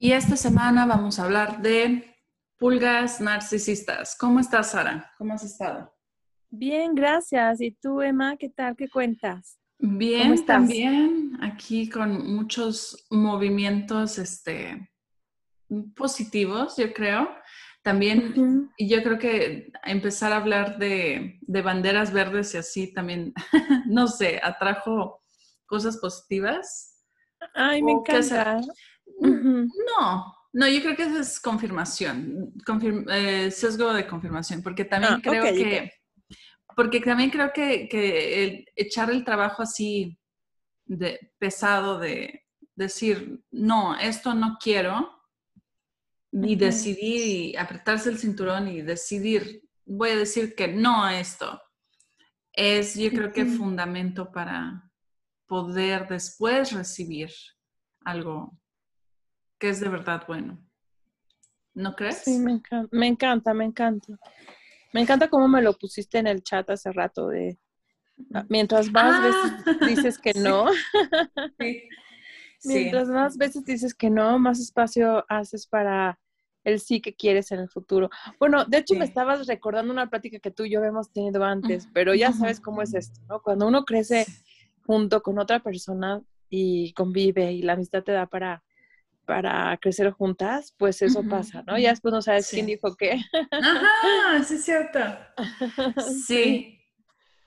Y esta semana vamos a hablar de pulgas narcisistas. ¿Cómo estás, Sara? ¿Cómo has estado? Bien, gracias. ¿Y tú, Emma, qué tal? ¿Qué cuentas? Bien, también aquí con muchos movimientos este, positivos, yo creo. También, y yo creo que empezar a hablar de, de banderas verdes y así también, no sé, atrajo cosas positivas. Ay, me encanta. No, no, yo creo que eso es confirmación, eh, sesgo de confirmación, porque también ah, creo que, porque también creo que, echar el trabajo así de pesado de decir, no, esto no quiero, y decidir y apretarse el cinturón y decidir, voy a decir que no a esto, es yo creo que fundamento para poder después recibir algo que es de verdad bueno. ¿No crees? Sí, me encanta, me encanta, me encanta. Me encanta cómo me lo pusiste en el chat hace rato de ah, mientras más veces ah. dices que no. mientras más veces dices que no, más espacio haces para el sí que quieres en el futuro. Bueno, de hecho me estabas recordando una plática que tú y yo hemos tenido antes, pero ya sabes cómo es esto, ¿no? Cuando uno crece junto con otra persona y convive y la amistad te da para para crecer juntas, pues eso pasa, ¿no? Ya después no sabes quién dijo qué. Ajá, sí es cierto. Sí.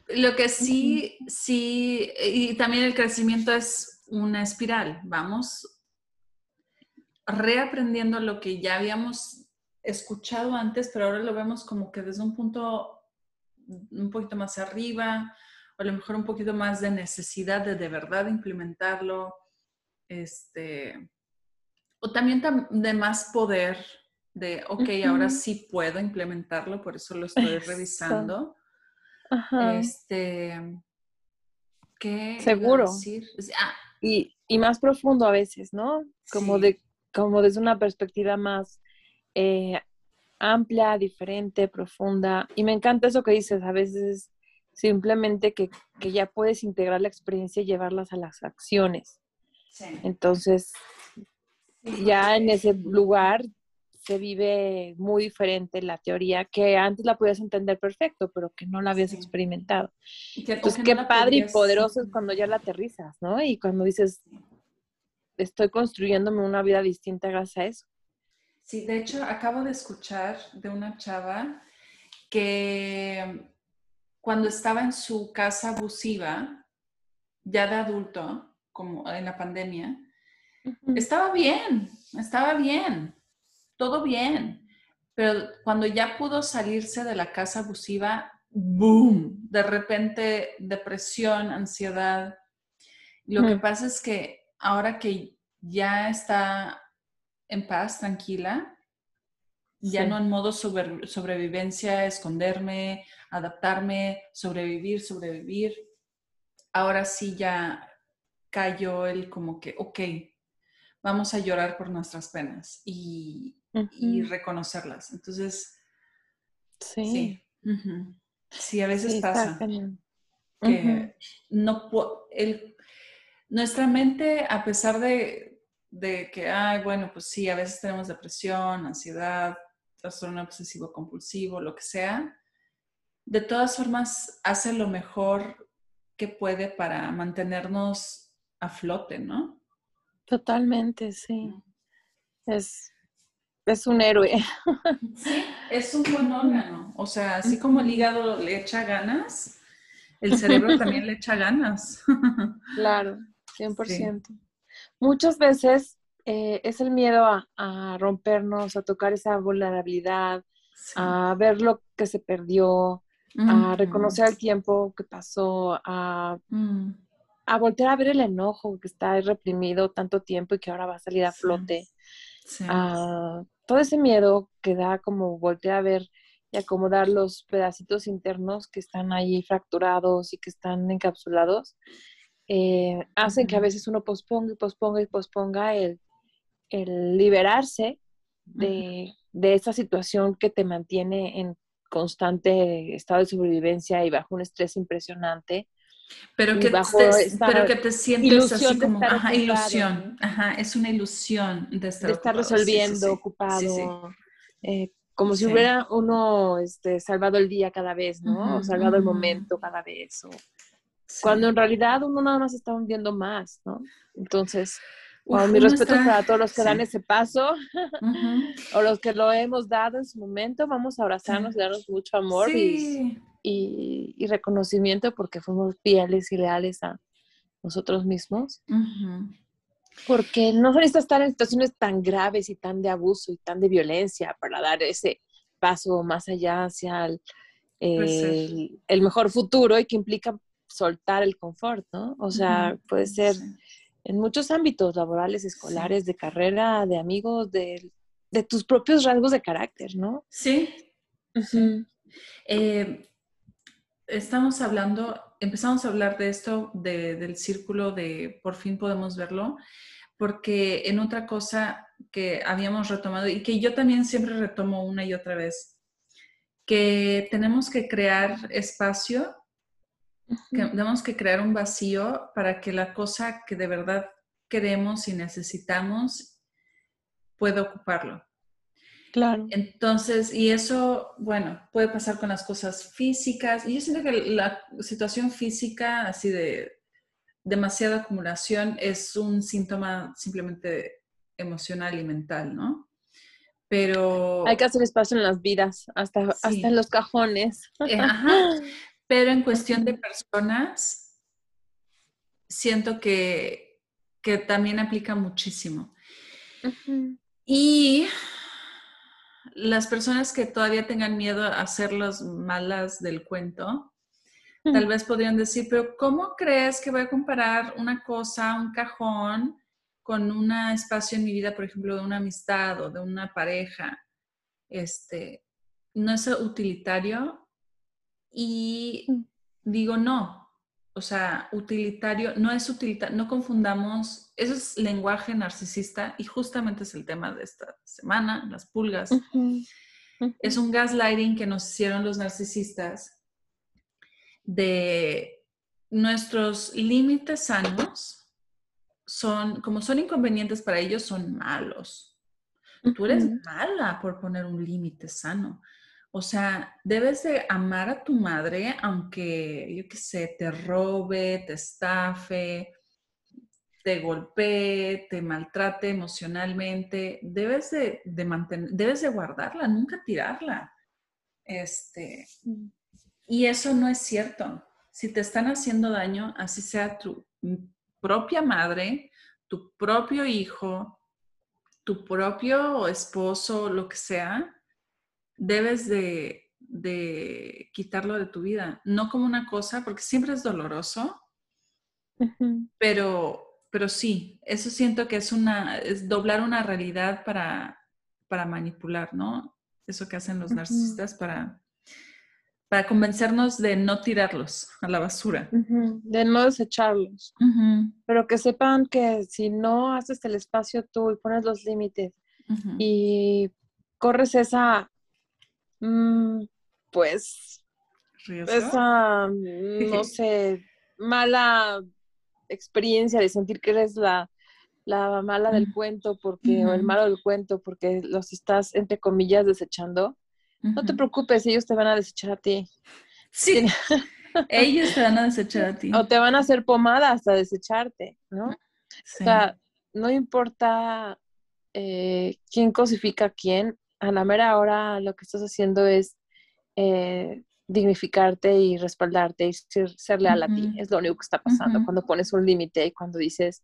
Lo que sí, sí, y también el crecimiento es una espiral, vamos reaprendiendo lo que ya habíamos escuchado antes, pero ahora lo vemos como que desde un punto un poquito más arriba, o a lo mejor un poquito más de necesidad de de verdad implementarlo. Este, o también de más poder de, ok, ahora sí puedo implementarlo, por eso lo estoy revisando. Este, ¿qué Seguro. Ah. y, más profundo a veces, ¿no? Como, de, como desde una perspectiva más eh, amplia, diferente, profunda. Y me encanta eso que dices, a veces simplemente que, que ya puedes integrar la experiencia y llevarlas a las acciones. Sí. Entonces, ya en ese lugar se vive muy diferente la teoría, que antes la podías entender perfecto, pero que no la habías experimentado. Entonces, qué padre y poderoso es cuando ya la aterrizas, ¿no? Y cuando dices, estoy construyéndome una vida distinta gracias a eso. Sí, de hecho, acabo de escuchar de una chava que cuando estaba en su casa abusiva, ya de adulto, como en la pandemia, estaba bien, estaba bien, todo bien. Pero cuando ya pudo salirse de la casa abusiva, ¡boom! De repente, depresión, ansiedad. Lo que pasa es que ahora que ya está en paz, tranquila, ya no en modo sobrevivencia, esconderme, adaptarme, sobrevivir, sobrevivir. Ahora sí ya cayó el como que, ok, vamos a llorar por nuestras penas y, reconocerlas. Entonces, sí. Sí, a veces pasa que no el, nuestra mente, a pesar de, de que, ay, bueno, pues sí, a veces tenemos depresión, ansiedad, trastorno obsesivo compulsivo, lo que sea, de todas formas hace lo mejor que puede para mantenernos a flote, ¿no? Totalmente, sí. Es, es un héroe. Sí, es un buen órgano. O sea, así como el hígado le echa ganas, el cerebro también le echa ganas. Claro, 100%. Muchas veces eh, es el miedo a, rompernos, a tocar esa vulnerabilidad, a ver lo que se perdió, a reconocer el tiempo que pasó, a... Mm a voltear a ver el enojo que está reprimido tanto tiempo y que ahora va a salir a flote. todo ese miedo que da como voltear a ver y acomodar los pedacitos internos que están ahí fracturados y que están encapsulados, eh, hacen que a veces uno posponga y posponga y posponga el, liberarse de, de esa situación que te mantiene en constante estado de sobrevivencia y bajo un estrés impresionante pero que, te, pero que te sientes así como, ajá, ilusión, ajá, es una ilusión de estar, de estar resolviendo, ocupado, eh, como si hubiera uno este, salvado el día cada vez, ¿no? o salvado el momento cada vez, o, cuando en realidad uno nada más está hundiendo más, ¿no? Entonces, mi respeto para todos los que dan ese paso o los que lo hemos dado en su momento, vamos a abrazarnos, darnos mucho amor y y, reconocimiento porque fuimos fieles y leales a nosotros mismos. Porque no se necesita estar en situaciones tan graves y tan de abuso y tan de violencia para dar ese paso más allá hacia el, el, mejor futuro y que implica soltar el confort, ¿no? O sea, puede ser en muchos ámbitos laborales, escolares, de carrera, de amigos, de, de, tus propios rasgos de carácter, ¿no? Sí. eh, estamos hablando, empezamos a hablar de esto, del círculo de por fin podemos verlo, porque en otra cosa que habíamos retomado y que yo también siempre retomo una y otra vez, que tenemos que crear espacio, que tenemos que crear un vacío para que la cosa que de verdad queremos y necesitamos pueda ocuparlo. Claro. Entonces, y eso, bueno, puede pasar con las cosas físicas. Y yo siento que la situación física, así de demasiada acumulación, es un síntoma simplemente emocional y mental, ¿no? Pero... Hay que hacer espacio en las vidas, hasta, hasta en los cajones. Eh, ajá. Pero en cuestión de personas, siento que, que también aplica muchísimo. Y las personas que todavía tengan miedo a ser las malas del cuento, tal vez podrían decir, pero ¿cómo crees que voy a comparar una cosa, un cajón, con un espacio en mi vida, por ejemplo, de una amistad o de una pareja? Este, no es utilitario. Y digo, no, o sea, utilitario, no es utilitario, no confundamos, eso es lenguaje narcisista y justamente es el tema de esta semana, las pulgas. Es un gaslighting que nos hicieron los narcisistas de nuestros límites sanos son, como son inconvenientes para ellos, son malos. Tú eres mala por poner un límite sano. O sea, debes de amar a tu madre aunque, yo qué sé, te robe, te estafe, te golpee, te maltrate emocionalmente. Debes de, mantener, debes de guardarla, nunca tirarla. Este, mm. y eso no es cierto. Si te están haciendo daño, así sea tu propia madre, tu propio hijo, tu propio esposo, lo que sea, debes de, quitarlo de tu vida, no como una cosa, porque siempre es doloroso, pero, pero sí, eso siento que es una, es doblar una realidad para, para manipular, ¿no? Eso que hacen los narcisistas para, para convencernos de no tirarlos a la basura. De no desecharlos. Pero que sepan que si no haces el espacio tú y pones los límites y corres esa Mm, pues esa, no sé, mala experiencia de sentir que eres la, mala del cuento porque, o el malo del cuento porque los estás, entre comillas, desechando. No te preocupes, ellos te van a desechar a ti. Sí. ellos te van a desechar a ti. O te van a hacer pomada hasta desecharte, ¿no? O sea, no importa eh, quién cosifica a quién, a la mera hora lo que estás haciendo es eh, dignificarte y respaldarte y ser, leal a ti. Es lo único que está pasando cuando pones un límite y cuando dices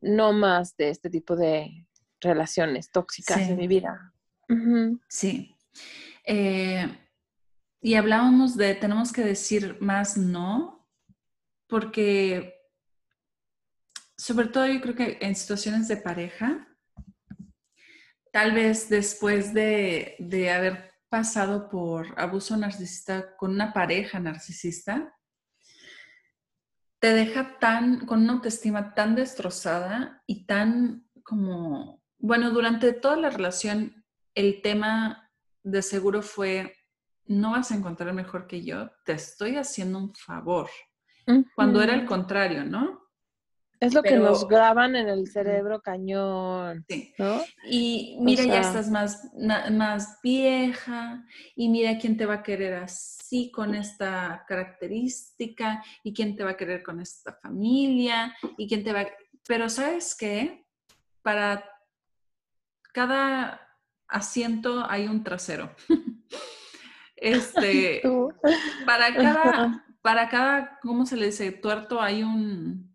no más de este tipo de relaciones tóxicas en mi vida. Sí. Eh, y hablábamos de tenemos que decir más no, porque sobre todo yo creo que en situaciones de pareja, tal vez después de, de haber pasado por abuso narcisista con una pareja narcisista, te deja tan, con una autoestima tan destrozada y tan como, bueno, durante toda la relación el tema de seguro fue, no vas a encontrar mejor que yo, te estoy haciendo un favor. Cuando era el contrario, ¿no? Es lo que nos graban en el cerebro cañón. Sí. ¿no? Y mira, ya estás más, más vieja y mira quién te va a querer así con esta característica y quién te va a querer con esta familia y quién te va... Pero sabes qué? Para cada asiento hay un trasero. este, para cada, para cada, ¿cómo se le dice? Tuerto hay un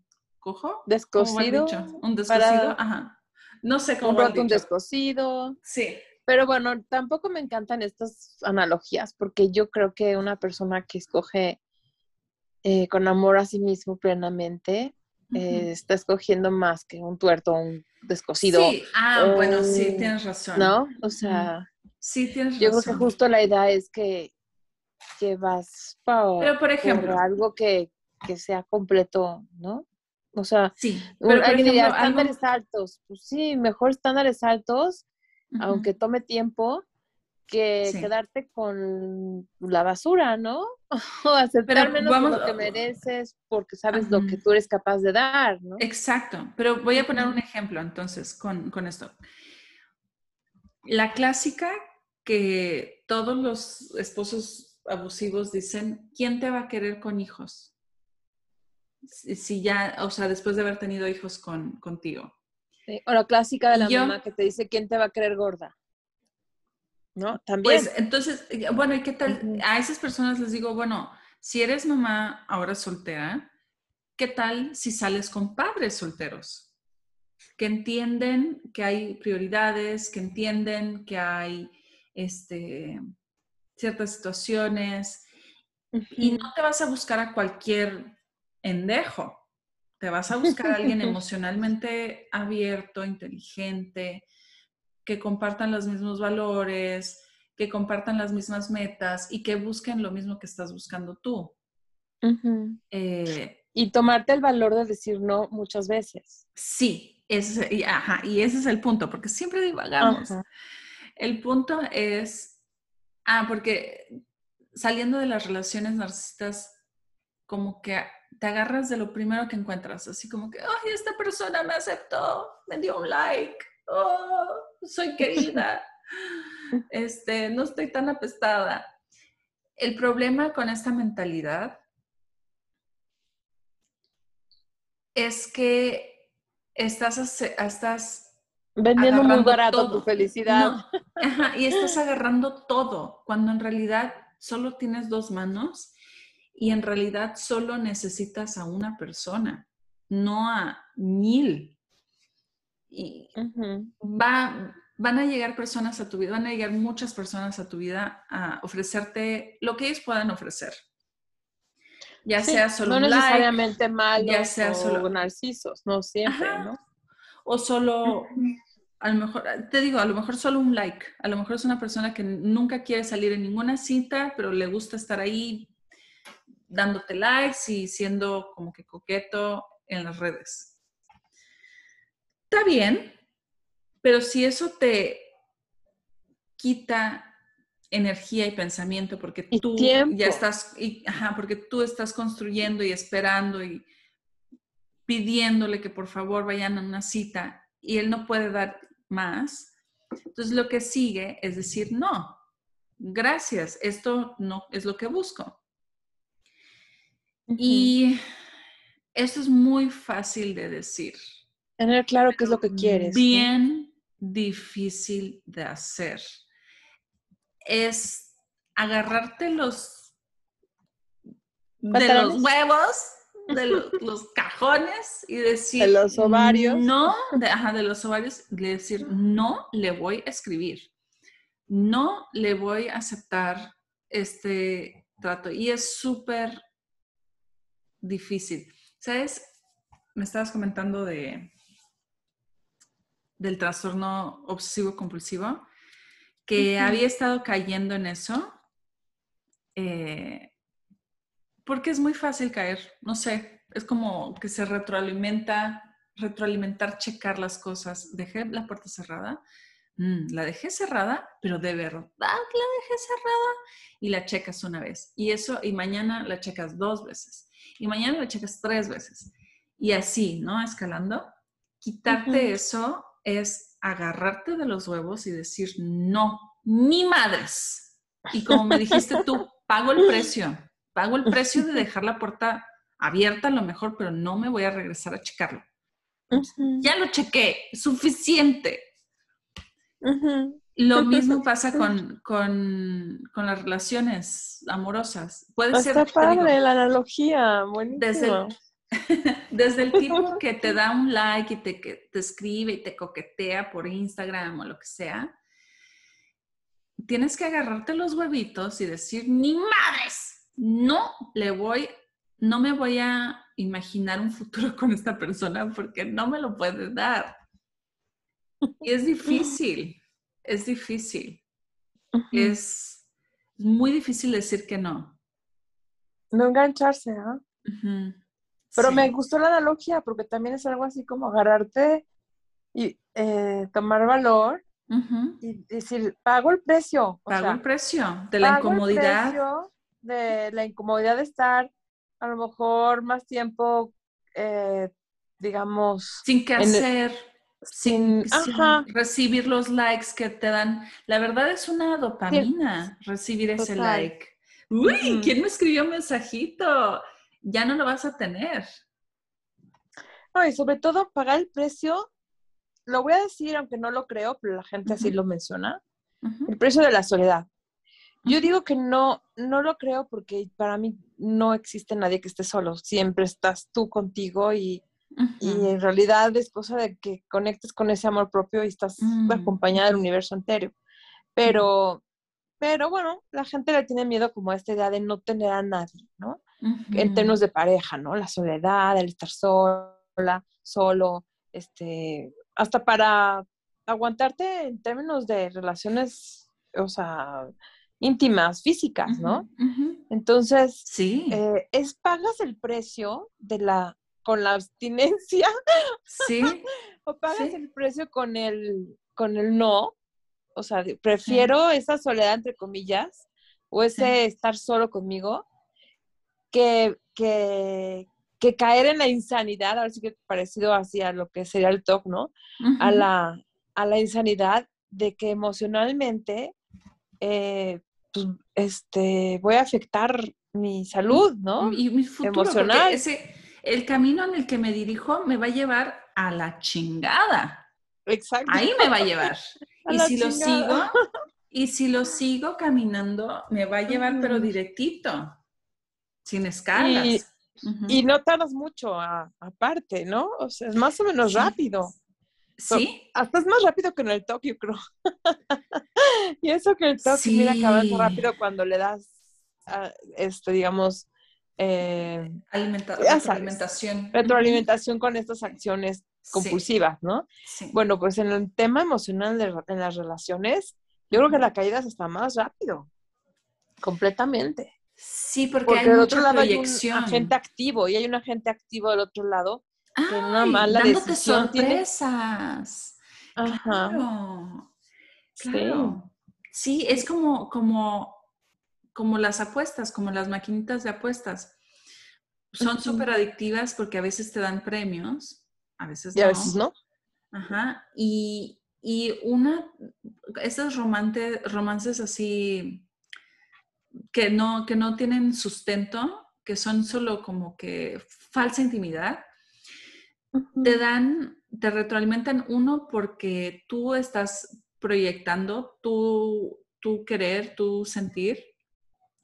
cojo. Descosido. Un descosido, ajá. No sé cómo. Un un descosido. Sí. Pero bueno, tampoco me encantan estas analogías porque yo creo que una persona que escoge eh, con amor a sí mismo plenamente eh, está escogiendo más que un tuerto un descosido. Sí, ah, bueno, sí, tienes razón. ¿No? O sea, sí, tienes razón. Yo creo que justo la idea es que, que vas para, Pero por ejemplo, algo que, que sea completo, ¿no? O sea, sí, pero estándares altos. Pues sí, mejor estándares altos, aunque tome tiempo, que quedarte con la basura, ¿no? o aceptar menos lo que mereces porque sabes lo que tú eres capaz de dar, ¿no? Exacto, pero voy a poner un ejemplo entonces con, con esto. La clásica que todos los esposos abusivos dicen, ¿quién te va a querer con hijos? Si ya, o sea, después de haber tenido hijos con, contigo. O la clásica de la mamá que te dice, ¿quién te va a querer gorda? ¿No? También. Pues entonces, bueno, ¿y qué tal? A esas personas les digo, bueno, si eres mamá ahora soltera, ¿qué tal si sales con padres solteros? Que entienden que hay prioridades, que entienden que hay este, ciertas situaciones y no te vas a buscar a cualquier endejo. Te vas a buscar a alguien emocionalmente abierto, inteligente, que compartan los mismos valores, que compartan las mismas metas y que busquen lo mismo que estás buscando tú. Eh, y tomarte el valor de decir no muchas veces. Sí, ese, y, ajá, y ese es el punto, porque siempre divagamos. El punto es, ah, porque saliendo de las relaciones narcisistas, como que te agarras de lo primero que encuentras, así como que, ay, esta persona me aceptó, me dio un like, oh, soy querida, este, no estoy tan apestada. El problema con esta mentalidad es que estás, estás vendiendo muy barato tu felicidad. y estás agarrando todo, cuando en realidad solo tienes dos manos y en realidad solo necesitas a una persona, no a mil. Y va, van a llegar personas a tu vida, van a llegar muchas personas a tu vida a ofrecerte lo que ellos puedan ofrecer. Ya sea solo no necesariamente malos ya sea solo narcisos, no siempre, ¿no? O solo, a lo mejor, te digo, a lo mejor solo un like. A lo mejor es una persona que nunca quiere salir en ninguna cita, pero le gusta estar ahí dándote likes y siendo como que coqueto en las redes. Está bien, pero si eso te quita energía y pensamiento porque tú ya estás, porque tú estás construyendo y esperando y pidiéndole que por favor vayan a una cita y él no puede dar más, entonces lo que sigue es decir, no, gracias, esto no es lo que busco. Y eso es muy fácil de decir. Tener claro qué es lo que quieres. Bien difícil de hacer. Es agarrarte los de los huevos, de los, cajones y decir. De los ovarios. No, de, ajá, de los ovarios, decir, no le voy a escribir. No le voy a aceptar este trato. Y es súper difícil. ¿Sabes? me estabas comentando de del trastorno obsesivo compulsivo, que había estado cayendo en eso, eh, porque es muy fácil caer, no sé, es como que se retroalimenta, retroalimentar, checar las cosas. Dejé la puerta cerrada, mm, la dejé cerrada, pero de verdad la dejé cerrada y la checas una vez. Y eso, y mañana la checas dos veces. Y mañana la checas tres veces. Y así, ¿no? Escalando. Quitarte eso es agarrarte de los huevos y decir, no, ni madres. Y como me dijiste tú, pago el precio, pago el precio de dejar la puerta abierta a lo mejor, pero no me voy a regresar a checarlo. Ya lo chequé, suficiente. Lo mismo pasa con, con, con, las relaciones amorosas. Puede Está ser. padre la analogía, buenísimo. Desde el tipo que te da un like y te, te escribe y te coquetea por Instagram o lo que sea, tienes que agarrarte los huevitos y decir, ni madres, no le voy, no me voy a imaginar un futuro con esta persona porque no me lo puede dar. Y es difícil, es difícil. Es muy difícil decir que no. No engancharse, ¿ah? Pero me gustó la analogía porque también es algo así como agarrarte y eh, tomar valor y decir, pago el precio. pago el precio de la incomodidad. de la incomodidad de estar a lo mejor más tiempo, eh, digamos... Sin qué hacer. Sin, recibir los likes que te dan. La verdad es una dopamina recibir ese like. Uy, ¿quién me escribió un mensajito? ya no lo vas a tener. No, y sobre todo pagar el precio, lo voy a decir aunque no lo creo, pero la gente así lo menciona, el precio de la soledad. Yo digo que no, no lo creo porque para mí no existe nadie que esté solo, siempre estás tú contigo y, en realidad es cosa de que conectes con ese amor propio y estás mm. acompañada del universo entero. Pero, pero bueno, la gente le tiene miedo como a esta idea de no tener a nadie, ¿no? en términos de pareja, ¿no? La soledad, el estar sola, solo, este, hasta para aguantarte en términos de relaciones, o sea, íntimas, físicas, ¿no? Entonces, sí. Eh, es pagas el precio de la con la abstinencia. Sí. o pagas el precio con el con el no. O sea, prefiero esa soledad entre comillas o ese estar solo conmigo que, que, caer en la insanidad, ahora sí que parecido así a lo que sería el TOC, ¿no? a, la, a la insanidad de que emocionalmente eh, pues, este, voy a afectar mi salud, ¿no? Y mi futuro, Emocional. Ese, el camino en el que me dirijo me va a llevar a la chingada. Exacto. Ahí me va a llevar. y si lo sigo, y si lo sigo caminando, me va a llevar, pero directito. Sin escalas. Y, no tardas mucho aparte, ¿no? O sea, es más o menos rápido. Sí. hasta es más rápido que en el Tokio, creo. y eso que el Tokio, mira, acaba rápido cuando le das, esto, digamos, eh, retroalimentación. retroalimentación con estas acciones compulsivas, ¿no? Sí. Bueno, pues en el tema emocional de, en las relaciones, yo creo que la caída está más rápido, completamente. Sí, porque, hay del otro lado proyección. hay un agente activo y hay un agente activo del otro lado que una mala dándote sorpresas. Ajá. Claro. Sí. es como, como, como las apuestas, como las maquinitas de apuestas. Son súper adictivas porque a veces te dan premios, a veces no. Y a veces no. Ajá. Y, y una, esos romances así que no, que no tienen sustento, que son solo como que falsa intimidad, te dan, te retroalimentan uno porque tú estás proyectando tu, tu querer, tu sentir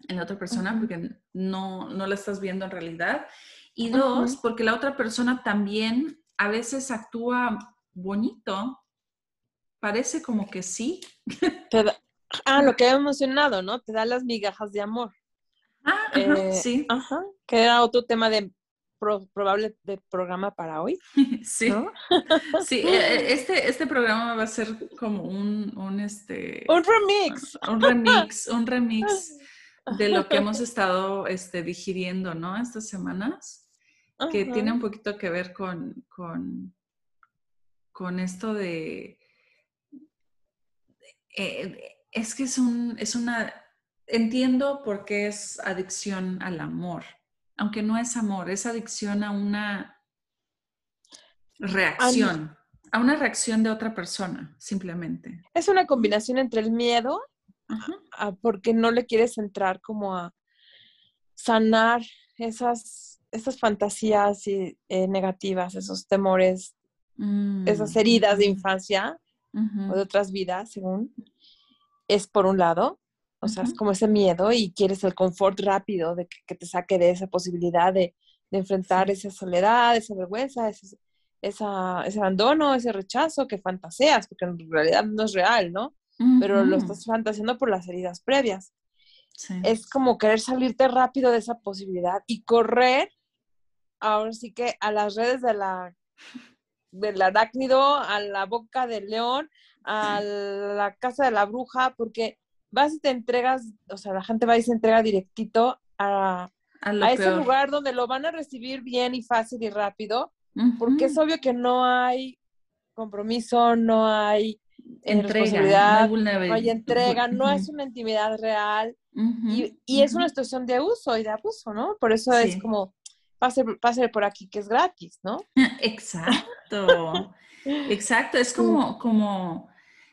en la otra persona, porque no, no la estás viendo en realidad. Y dos, porque la otra persona también a veces actúa bonito, parece como que sí. Ah, lo que había mencionado, ¿no? Te da las migajas de amor. Ah, eh, sí. Ajá, que era otro tema de probable de programa para hoy. Sí. sí, e, e, este, este programa va a ser como un, un, este, un remix. Un remix, un remix de lo que hemos estado este, digiriendo, ¿no? Estas semanas, que tiene un poquito que ver con, con, con esto de... Eh, es que es, un, es una... Entiendo por qué es adicción al amor, aunque no es amor, es adicción a una reacción, a una reacción de otra persona, simplemente. Es una combinación entre el miedo porque no le quieres entrar como a sanar esas, esas fantasías eh, negativas, esos temores, esas mm, heridas de infancia o de otras vidas, según. Es por un lado, o sea, es como ese miedo y quieres el confort rápido de que, te saque de esa posibilidad de, enfrentar esa soledad, esa vergüenza, ese, esa, ese abandono, ese rechazo que fantaseas, porque en realidad no es real, ¿no? Pero lo estás fantaseando por las heridas previas. Es como querer salirte rápido de esa posibilidad y correr, ahora sí que a las redes de la, del arácnido, a la boca del león, a la casa de la bruja, porque vas y te entregas, o sea, la gente va y se entrega directito a, a, ese lugar donde lo van a recibir bien y fácil y rápido, porque es obvio que no hay compromiso, no hay entrega, no hay, entrega, no es una intimidad real y, y es una situación de uso y de abuso, ¿no? Por eso es como, pase, pase por aquí que es gratis, ¿no? Exacto, exacto, es como, como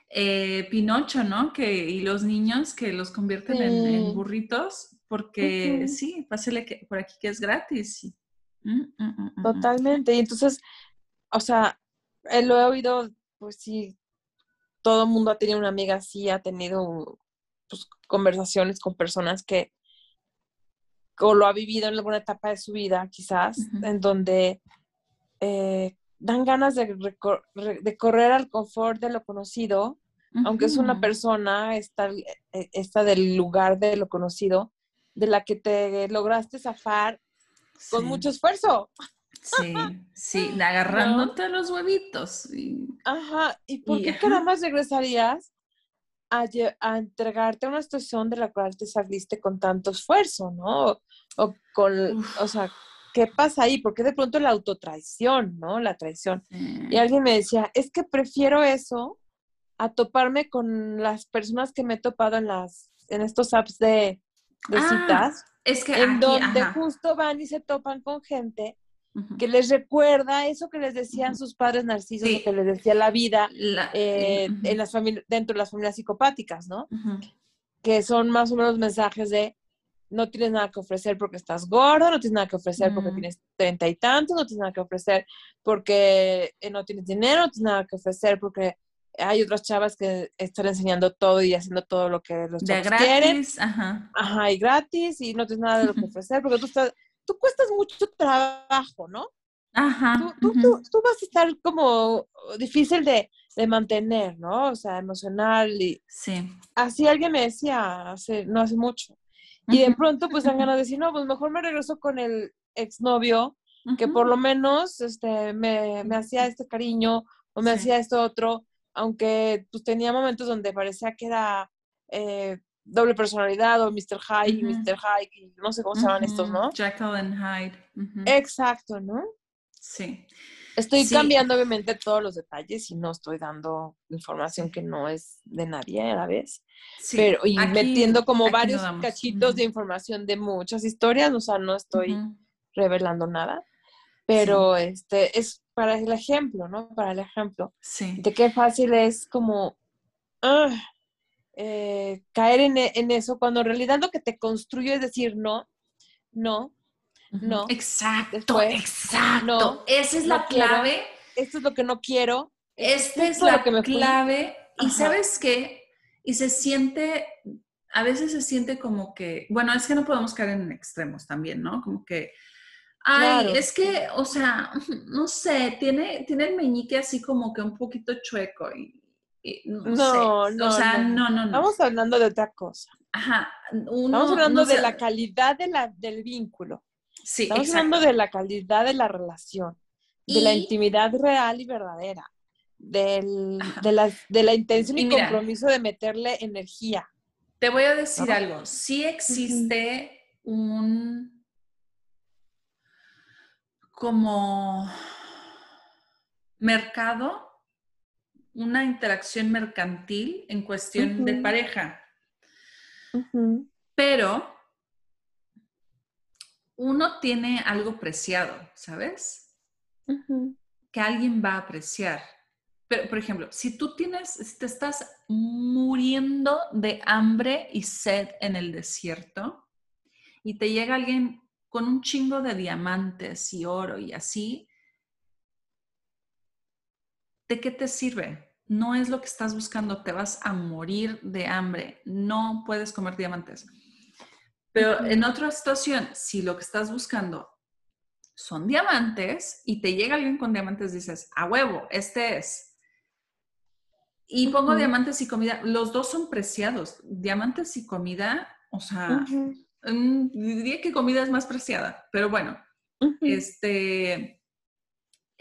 eh, Pinocho, ¿no? Que, y los niños que los convierten en, burritos porque sí, pásele que, por aquí que es gratis. Mm, mm, mm, Totalmente, y entonces, o sea, lo he oído, pues sí, todo el mundo ha tenido una amiga así, ha tenido pues, conversaciones con personas que o lo ha vivido en alguna etapa de su vida, quizás, en donde eh, dan ganas de, de, correr al confort de lo conocido, aunque es una persona, está, eh, está del lugar de lo conocido, de la que te lograste zafar con mucho esfuerzo. Sí, sí, agarrándote los huevitos. Ajá, ¿y por qué nada más regresarías a, a, entregarte a una situación de la cual te saliste con tanto esfuerzo, ¿no? O, con, o sea, ¿qué pasa ahí? Porque de pronto la autotraición, ¿no? La traición. Y alguien me decía, es que prefiero eso a toparme con las personas que me he topado en las, en estos apps de, de ah, citas. Es que en donde justo van y se topan con gente que les recuerda eso que les decían sus padres narcisos, que les decía la vida eh, en las dentro de las familias psicopáticas, ¿no? Que son más o menos mensajes de no tienes nada que ofrecer porque estás gordo, no tienes nada que ofrecer porque tienes treinta y tantos, no tienes nada que ofrecer porque eh, no tienes dinero, no tienes nada que ofrecer porque hay otras chavas que están enseñando todo y haciendo todo lo que los chavos gratis, quieren. Ajá. Ajá, y gratis, y no tienes nada de lo que ofrecer porque tú estás tú cuestas mucho trabajo, ¿no? Ajá. Tú, tú, tú, vas a estar como difícil de, de, mantener, ¿no? O sea, emocional y... Sí. Así alguien me decía hace, no hace mucho. Y de pronto pues dan ganas de decir, no, pues mejor me regreso con el exnovio, que por lo menos este, me, me hacía este cariño o me hacía esto otro, aunque pues tenía momentos donde parecía que era eh, doble personalidad o Mr. Hyde y Mr. Hyde, no sé cómo se llaman estos, ¿no? Jekyll and Hyde. Exacto, ¿no? Sí. Estoy cambiando obviamente todos los detalles y no estoy dando información que no es de nadie a la vez. Sí. Pero y metiendo como varios cachitos de información de muchas historias, o sea, no estoy revelando nada. Pero este es para el ejemplo, ¿no? Para el ejemplo. Sí. De qué fácil es como ah, eh, caer e, en, eso cuando en realidad lo que te construye es decir no, no, no. Exacto, exacto. Esa es la clave. Esto es lo que no quiero. Esta es la que me clave. Y sabes qué? Y se siente, a veces se siente como que, bueno, es que no podemos caer en extremos también, ¿no? Como que, ay, es que, o sea, no sé, tiene, tiene el meñique así como que un poquito chueco y no, no, o sea, no. no, no, Estamos hablando de otra cosa. Ajá. Estamos hablando de la calidad de la, del vínculo. Sí, Estamos exacto. hablando de la calidad de la relación, de la intimidad real y verdadera, del- de, la, de la intención y, Y mira. compromiso de meterle energía. Te voy a decir ¿No? algo. Sí existe un como mercado, una interacción mercantil en cuestión de pareja, pero uno tiene algo preciado, ¿sabes? que alguien va a apreciar. Pero, por ejemplo, si tú tienes, si te estás muriendo de hambre y sed en el desierto y te llega alguien con un chingo de diamantes y oro y así, ¿de qué te sirve? No es lo que estás buscando, te vas a morir de hambre, no puedes comer diamantes. Pero en otra situación, si lo que estás buscando son diamantes y te llega alguien con diamantes, dices, a huevo, este es. Y pongo diamantes y comida, los dos son preciados. Diamantes y comida, o sea, mm, diría que comida es más preciada, pero bueno, este,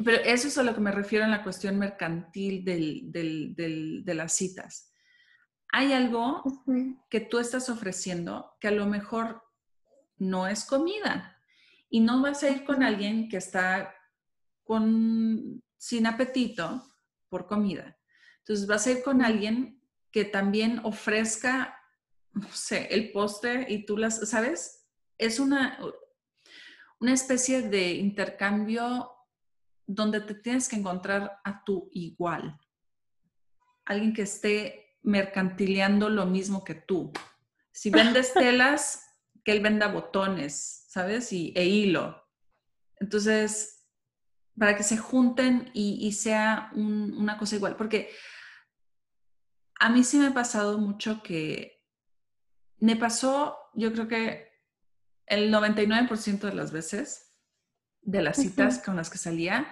pero eso es a lo que me refiero en la cuestión mercantil del- del- del- de las citas. Hay algo que tú estás ofreciendo que a lo mejor no es comida y no vas a ir con alguien que está con, sin apetito por comida. Entonces vas a ir con alguien que también ofrezca, no sé, el postre y tú las, ¿sabes? Es una, una especie de intercambio donde te tienes que encontrar a tu igual. Alguien que esté mercantileando lo mismo que tú. Si vendes telas, que él venda botones, ¿sabes? Y, e hilo. Entonces, para que se junten y, y sea un- una cosa igual. Porque a mí sí me ha pasado mucho que me pasó, yo creo que el 99% de las veces, de las citas con las que salía,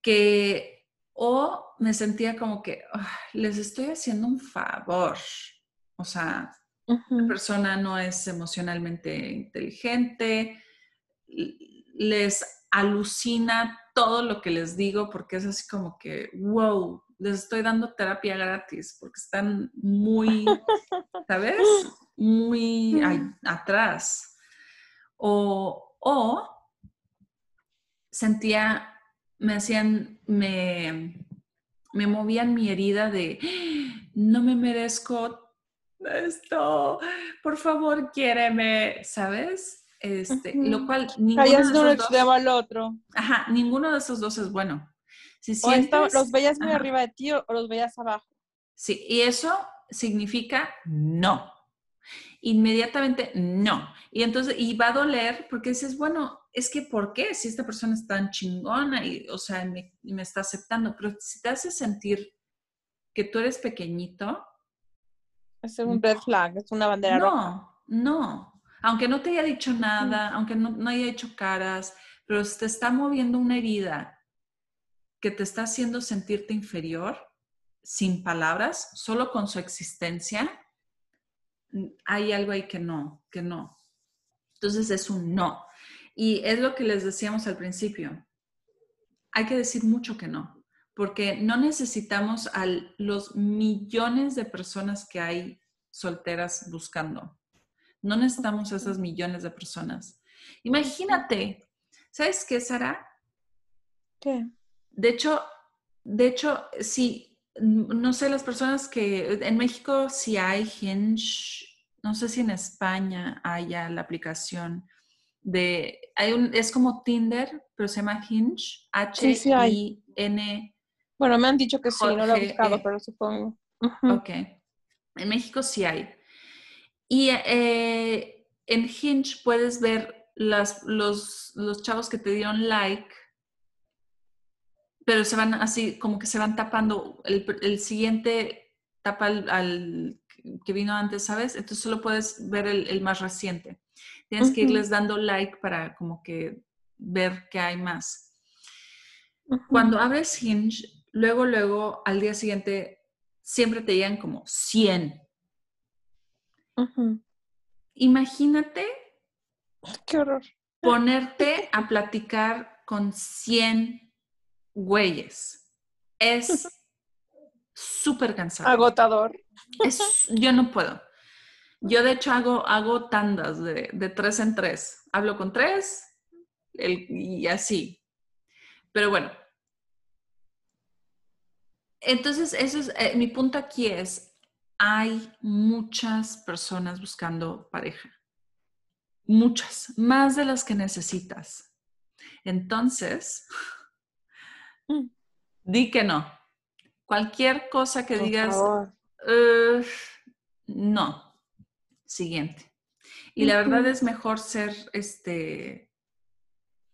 que o me sentía como que "Ah, les estoy haciendo un favor. O sea, la persona no es emocionalmente inteligente, les alucina todo lo que les digo porque es así como que, wow, les estoy dando terapia gratis porque están muy, ¿sabes? Muy atrás. O, o sentía, me hacían, me, me movían mi herida de, no me merezco esto, por favor, quiéreme, ¿sabes? Este. Lo cual, ninguno Callas de esos dos, al otro. ajá, ninguno de esos dos es bueno. Si O sientes, los veías muy ajá, arriba de ti o, o los veías abajo. Sí, y eso significa no. Inmediatamente no. Y entonces, y va a doler porque dices, bueno, es que ¿por qué? Si esta persona es tan chingona y, o sea, me, está aceptando, pero si te hace sentir que tú eres pequeñito, Es un red flag, es una bandera roja. no, no. Aunque no te haya dicho nada, aunque no, no haya hecho caras, pero si te está moviendo una herida que te está haciendo sentirte inferior, sin palabras, solo con su existencia, hay algo ahí que no, que no. Entonces es un no. Y es lo que les decíamos al principio. Hay que decir mucho que no, porque no necesitamos a los millones de personas que hay solteras buscando. No necesitamos a esas millones de personas. Imagínate, ¿sabes qué, Sara? ¿Qué? De hecho, de hecho, sí, no sé, las personas que en México sí hay Hinge, no sé si en España haya la aplicación de, hay un, es como Tinder, pero se llama Hinge, Sí, sí hay. H-I-N, Bueno, me han dicho que sí, no lo he buscado, eh. pero supongo. Ok. En México sí hay. Y eh, en Hinge puedes ver las, los, los chavos que te dieron like pero se van así, como que se van tapando. El, el siguiente tapa al, al, que vino antes, ¿sabes? Entonces solo puedes ver el, el más reciente. Tienes uh -huh. que irles dando like para como que ver qué hay más. Uh -huh. Cuando abres Hinge, luego, luego, al día siguiente, siempre te llegan como 100. Uh -huh. Imagínate. Qué horror. ponerte a platicar con 100 güeyes. Es súper cansado. Agotador. Es, yo no puedo. Yo de hecho hago, hago tandas de, de tres en tres. Hablo con tres el, y así. Pero bueno. Entonces, eso es, eh, mi punto aquí es, hay muchas personas buscando pareja. Muchas, más de las que necesitas. Entonces, mm. di que no. Cualquier cosa que digas, no. Siguiente. Y la verdad es mejor ser, este,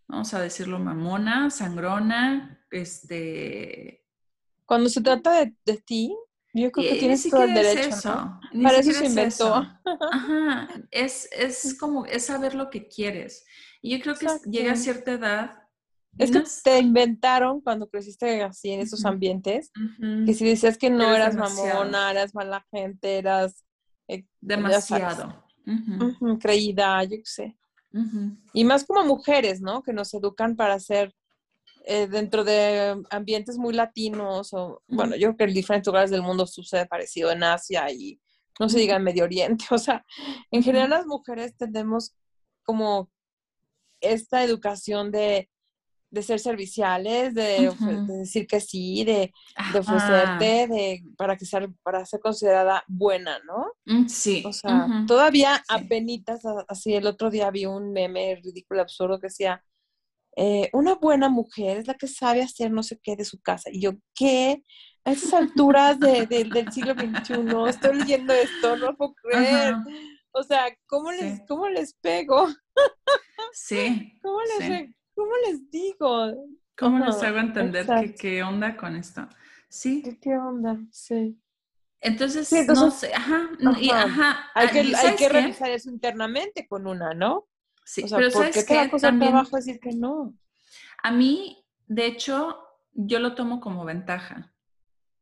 vamos a decirlo, mamona, sangrona, este... Cuando se trata de, ti, yo creo que tienes todo el derecho. Eso. Para eso se inventó. Ajá. Es, es como, es saber lo que quieres. Y yo creo que llega a cierta edad es que te inventaron cuando creciste así en esos ambientes, que si decías que no eras, mamona, eras mala gente, eras... Eh, demasiado. creída, yo qué sé. Y más como mujeres, ¿no? Que nos educan para ser eh, dentro de ambientes muy latinos, o bueno, yo creo que en diferentes lugares del mundo sucede parecido en Asia y no se diga en Medio Oriente. O sea, en general las mujeres tenemos como esta educación de de ser serviciales, de, decir que sí, de, ofrecerte, de, para, que ser, para ser considerada buena, ¿no? Mm, sí. O sea, todavía apenas, así el otro día vi un meme ridículo, absurdo, que decía, eh, una buena mujer es la que sabe hacer no sé qué de su casa. Y yo, ¿qué? A esas alturas del siglo XXI, estoy leyendo esto, no lo puedo creer. O sea, ¿cómo les, ¿cómo les pego? Sí. ¿Cómo les, ¿Cómo les digo? ¿Cómo les hago entender qué onda con esto? Sí. ¿Qué, onda? Sí. Entonces, no sé, ajá, Y, ajá. Hay que, hay que revisar eso internamente con una, ¿no? Sí, pero ¿por ¿sabes qué cosa también, trabajo decir que no? A mí, de hecho, yo lo tomo como ventaja,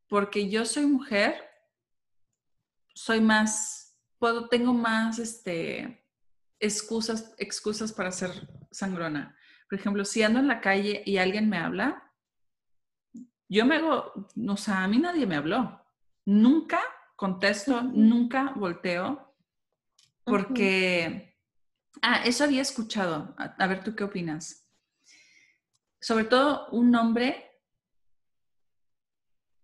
porque yo soy mujer, soy más, puedo, tengo más, este, excusas, excusas para ser sangrona. Por ejemplo, si ando en la calle y alguien me habla, yo me hago, o sea, a mí nadie me habló. Nunca contesto, nunca volteo, porque, ah, eso había escuchado. A, ver, ¿tú qué opinas? Sobre todo, un hombre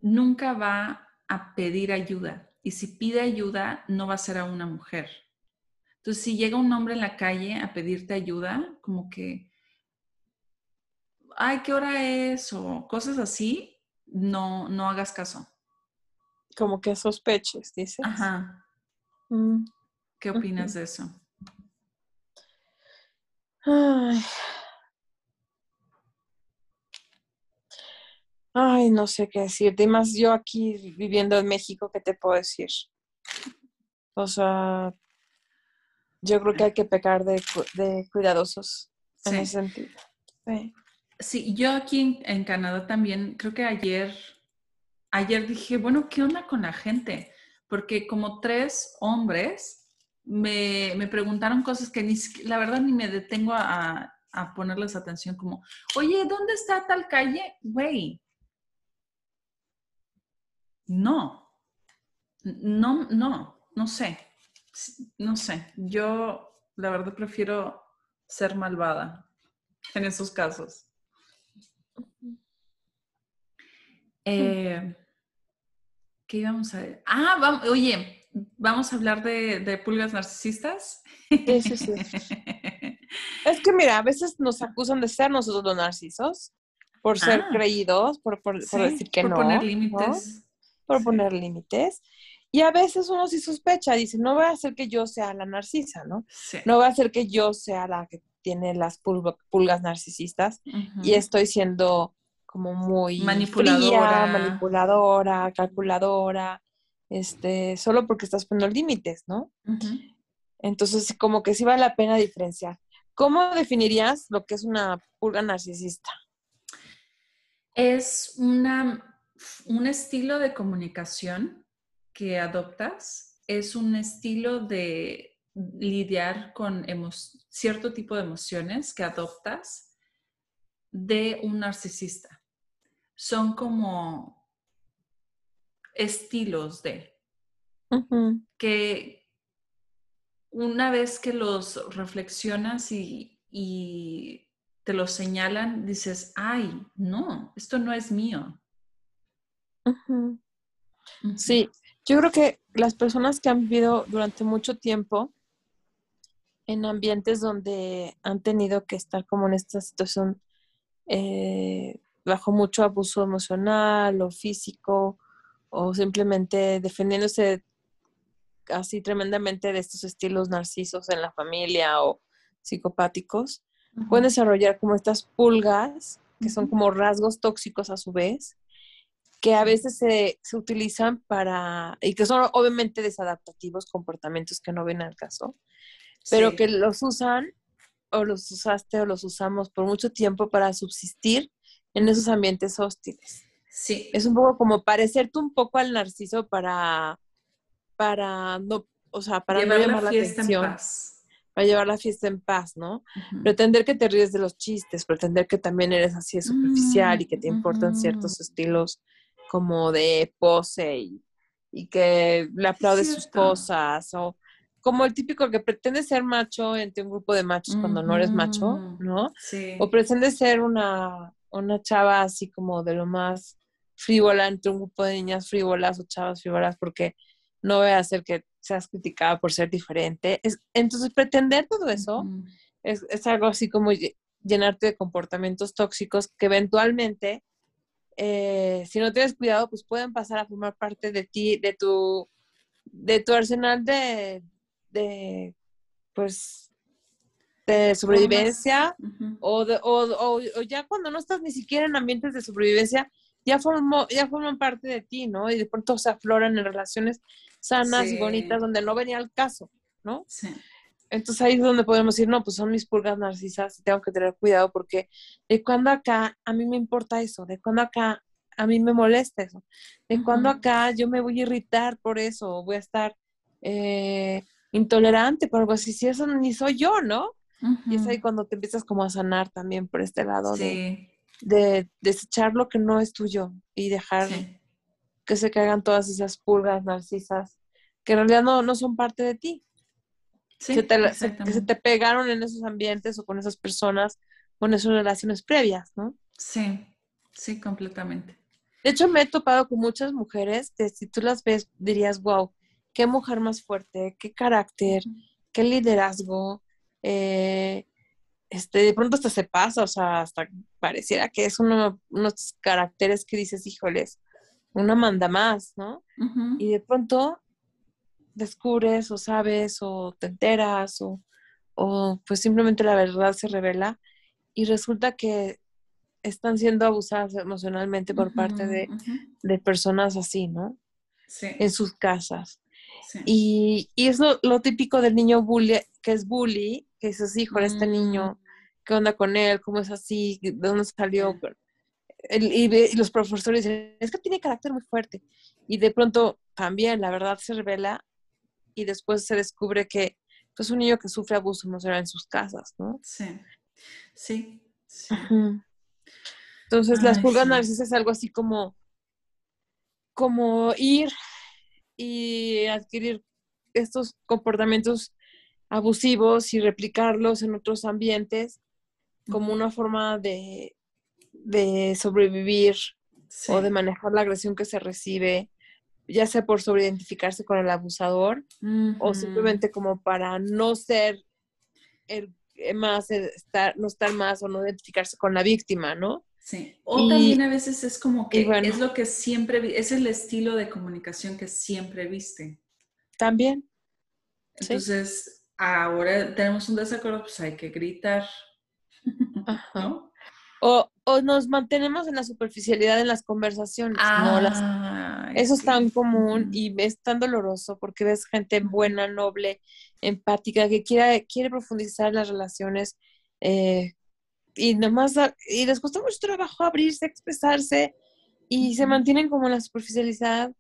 nunca va a pedir ayuda. Y si pide ayuda, no va a ser a una mujer. Entonces, si llega un hombre en la calle a pedirte ayuda, como que ay, ¿qué hora es? o cosas así, no, no hagas caso. Como que sospeches, dices. Ajá. Mm, ¿Qué opinas de eso? Ay. Ay, no sé qué decirte. Y más yo aquí viviendo en México, ¿qué te puedo decir? O sea, yo creo que hay que pecar de, cuidadosos en ese sentido. Sí. Sí, yo aquí en, Canadá también, creo que ayer, ayer dije, bueno, ¿qué onda con la gente? Porque como tres hombres me, preguntaron cosas que ni, la verdad ni me detengo a, ponerles atención, como, oye, ¿dónde está tal calle? Güey. No, no, no, no sé, no sé. Yo, la verdad, prefiero ser malvada en esos casos. Eh, ¿Qué íbamos a ver? Ah, vamos, oye, vamos a hablar de, pulgas narcisistas. Sí, sí, sí. es que mira, a veces nos acusan de ser nosotros los narcisos, por ser ah. creídos, por, decir que no. Por poner límites. Por poner límites. Y a veces uno sí sospecha, dice, no va a ser que yo sea la narcisa, ¿no? No va a ser que yo sea la que tiene las pulgas narcisistas y estoy siendo como muy manipuladora, manipuladora, calculadora, este, solo porque estás poniendo límites, ¿no? Entonces, como que sí vale la pena diferenciar. ¿Cómo definirías lo que es una pulga narcisista? Es una, un estilo de comunicación que adoptas, es un estilo de, lidiar con cierto tipo de emociones que adoptas de un narcisista. Son como estilos de que una vez que los reflexionas y, te los señalan, dices, ay, no, esto no es mío. Sí, yo creo que las personas que han vivido durante mucho tiempo en ambientes donde han tenido que estar como en esta situación eh, bajo mucho abuso emocional o físico o simplemente defendiéndose así tremendamente de estos estilos narcisos en la familia o psicopáticos, pueden desarrollar como estas pulgas, que son como rasgos tóxicos a su vez, que a veces se, utilizan para, y que son obviamente desadaptativos, comportamientos que no vienen al caso, pero que los usan o los usaste o los usamos por mucho tiempo para subsistir en esos ambientes hostiles. Sí. Es un poco como parecerte un poco al narciso para para no, o sea, para llevar no llamar la, fiesta atención, en paz. para llevar la fiesta en paz, ¿no? Pretender que te ríes de los chistes, pretender que también eres así de superficial y que te importan ciertos estilos como de pose y, que le aplaudes sus cosas o como el típico que pretende ser macho entre un grupo de machos cuando no eres macho, ¿no? Sí. O pretende ser una, una chava así como de lo más frívola entre un grupo de niñas frívolas o chavas frívolas porque no voy a hacer que seas criticada por ser diferente. Es, entonces, pretender todo eso es, es, algo así como llenarte de comportamientos tóxicos que eventualmente, eh, si no tienes cuidado, pues pueden pasar a formar parte de ti, de tu, de tu arsenal de, de pues, de sobrevivencia o, de, o, o, ya cuando no estás ni siquiera en ambientes de sobrevivencia, ya, formó, ya forman parte de ti, ¿no? Y de pronto se afloran en relaciones sanas y bonitas donde no venía el caso, ¿no? Sí. Entonces ahí es donde podemos decir, no, pues son mis pulgas narcisas y tengo que tener cuidado porque de cuando acá a mí me importa eso, de cuando acá a mí me molesta eso, de cuando acá yo me voy a irritar por eso, voy a estar eh, intolerante por algo así, si eso ni soy yo, ¿no? Y es ahí cuando te empiezas como a sanar también por este lado de, de desechar lo que no es tuyo y dejar que se caigan todas esas pulgas narcisas que en realidad no, no son parte de ti. Sí, te, que se te pegaron en esos ambientes o con esas personas, con esas relaciones previas, ¿no? Sí, sí, completamente. De hecho, me he topado con muchas mujeres que si tú las ves dirías, wow, qué mujer más fuerte, qué carácter, qué liderazgo. Eh, este, de pronto hasta se pasa, o sea, hasta pareciera que es uno, unos caracteres que dices, híjoles, una manda más, ¿no? Y de pronto descubres o sabes o te enteras o, o, pues simplemente la verdad se revela y resulta que están siendo abusadas emocionalmente por parte de, de, personas así, ¿no? Sí. En sus casas. Sí. Y, y, es lo, lo, típico del niño bully, que es bully, que dices, híjole, este niño, mm. ¿qué onda con él? ¿Cómo es así? ¿De dónde salió? y, los profesores dicen, es que tiene carácter muy fuerte. Y de pronto también la verdad se revela y después se descubre que es pues, un niño que sufre abuso emocional en sus casas, ¿no? Sí, sí. Entonces, las pulgas narcisas es algo así como, como ir y adquirir estos comportamientos abusivos y replicarlos en otros ambientes como una forma de, de sobrevivir o de manejar la agresión que se recibe, ya sea por sobreidentificarse con el abusador o simplemente como para no ser el más, estar, no estar más o no identificarse con la víctima, ¿no? Sí. O también a veces es como que es lo que siempre, es el estilo de comunicación que siempre viste. También. Entonces, ahora tenemos un desacuerdo, pues hay que gritar. ¿no? O, o, nos mantenemos en la superficialidad en las conversaciones, ¿no? Las, eso es tan común y es tan doloroso porque ves gente buena, noble, empática, que quiere, quiere profundizar las relaciones eh, y nomás, y les cuesta mucho trabajo abrirse, expresarse y se mantienen como en la superficialidad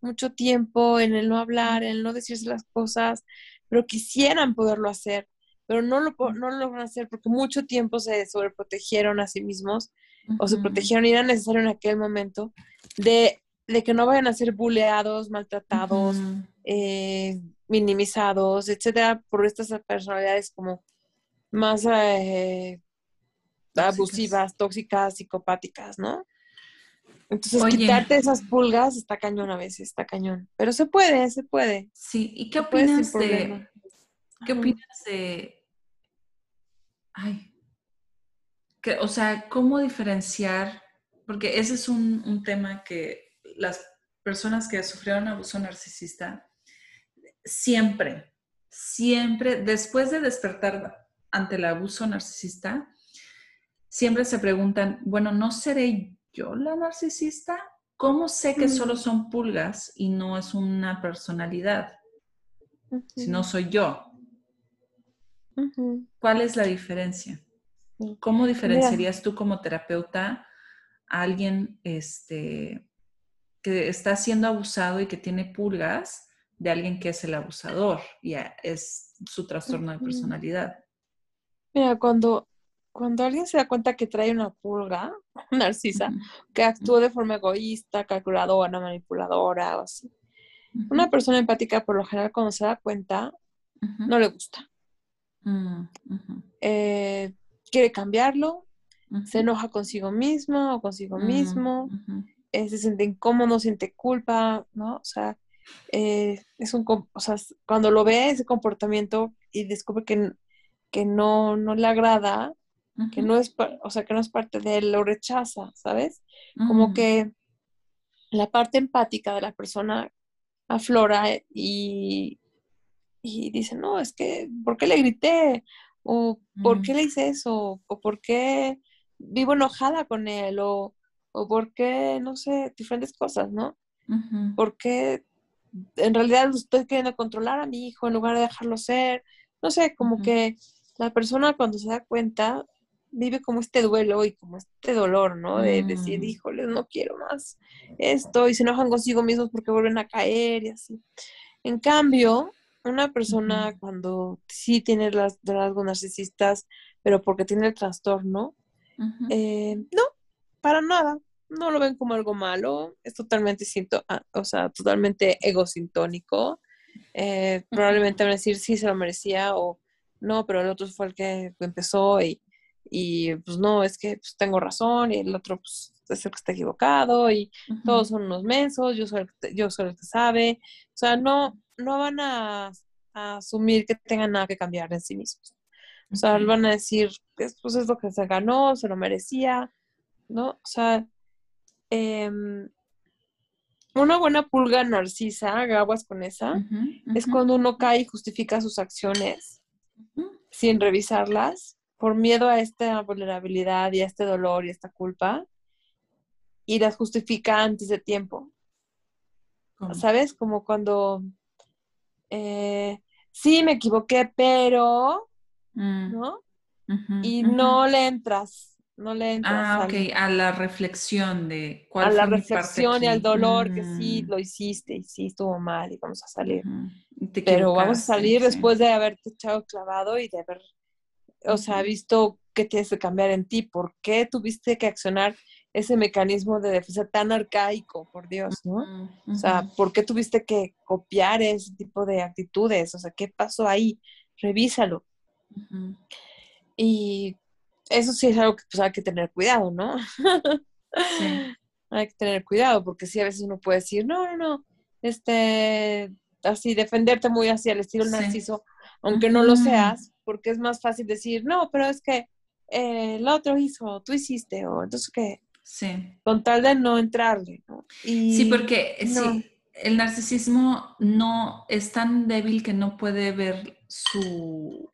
mucho tiempo, en el no hablar, en el no decirse las cosas, pero quisieran poderlo hacer, pero no lo, no lo logran hacer porque mucho tiempo se sobreprotegieron a sí mismos o se protegieron y era necesario en aquel momento de, que no vayan a ser buleados, maltratados, eh, minimizados, etcétera, por estas personalidades como más eh, abusivas, tóxicas, psicopáticas, ¿no? Entonces, quitarte esas pulgas está cañón a veces, está cañón. Pero se puede, se puede. Sí, ¿y qué opinas de. ¿Qué opinas de. Ay. Que, o sea, ¿cómo diferenciar? Porque ese es un, un tema que las personas que sufrieron abuso narcisista siempre, siempre, después de despertar ante el abuso narcisista, siempre se preguntan, bueno, ¿no seré yo la narcisista? ¿Cómo sé que solo son pulgas y no es una personalidad? Si no soy yo. ¿Cuál es la diferencia? ¿Cómo diferenciarías tú como terapeuta a alguien este, que está siendo abusado y que tiene pulgas de alguien que es el abusador y es su trastorno de personalidad? Mira, cuando cuando alguien se da cuenta que trae una pulga narcisa, que actúa de forma egoísta, calculadora, manipuladora o así, una persona empática por lo general cuando se da cuenta no le gusta. Mm, eh, quiere cambiarlo, se enoja consigo mismo o consigo mm, mismo, eh, se siente incómodo, siente culpa, ¿no? O sea, eh, es un, o sea, cuando lo ve ese comportamiento y descubre que, que no, no le agrada, que no es, o sea, que no es parte de él, lo rechaza, ¿sabes? Como que la parte empática de la persona aflora y, y dice, no, es que, ¿por qué le grité? ¿O por qué le hice eso? ¿O por qué vivo enojada con él? ¿O, o por qué, no sé, diferentes cosas, ¿no? Porque en realidad estoy queriendo controlar a mi hijo en lugar de dejarlo ser. No sé, como que la persona cuando se da cuenta vive como este duelo y como este dolor, ¿no? De decir, mm. híjole, no quiero más esto, y se enojan consigo mismos porque vuelven a caer y así. En cambio, una persona cuando sí tiene las rasgos narcisistas, pero porque tiene el trastorno, eh, no, para nada, no lo ven como algo malo, es totalmente, sinto, ah, o sea, totalmente egosintónico. Eh, probablemente van a decir sí se lo merecía o no, pero el otro fue el que empezó y y pues no, es que pues, tengo razón y el otro pues, es el que está equivocado y todos son unos mensos, yo soy, el que, yo soy el que sabe. O sea, no, no van a, asumir que tengan nada que cambiar en sí mismos. O sea, van a decir, pues, pues es lo que se ganó, se lo merecía, ¿no? O sea, em, una buena pulga narcisa, aguas con esa, es cuando uno cae y justifica sus acciones sin revisarlas por miedo a esta vulnerabilidad y a este dolor y esta culpa y las justifica antes de tiempo. ¿Sabes? Como cuando, eh, sí, me equivoqué, pero, mm. ¿no? y no le entras, no le entras. Ah, ok, a la reflexión de cuál A la reflexión y al dolor que sí, mm. lo hiciste y sí, estuvo mal y vamos a salir. Pero vamos a salir después de haberte echado clavado y de haber o sea, visto qué tienes que cambiar en ti, por qué tuviste que accionar ese mecanismo de defensa tan arcaico, por Dios, ¿no? O sea, ¿por qué tuviste que copiar ese tipo de actitudes? O sea, ¿qué pasó ahí? Revísalo. Y eso sí es algo que pues, hay que tener cuidado, ¿no? hay que tener cuidado, porque sí a veces uno puede decir, no, no, no, este, así, defenderte muy así al estilo narciso, aunque no lo seas, porque es más fácil decir, no, pero es que eh, el otro hizo, tú hiciste, o entonces que, sí. con tal de no entrarle, ¿no? sí, porque el narcisismo no es tan débil que no puede ver su,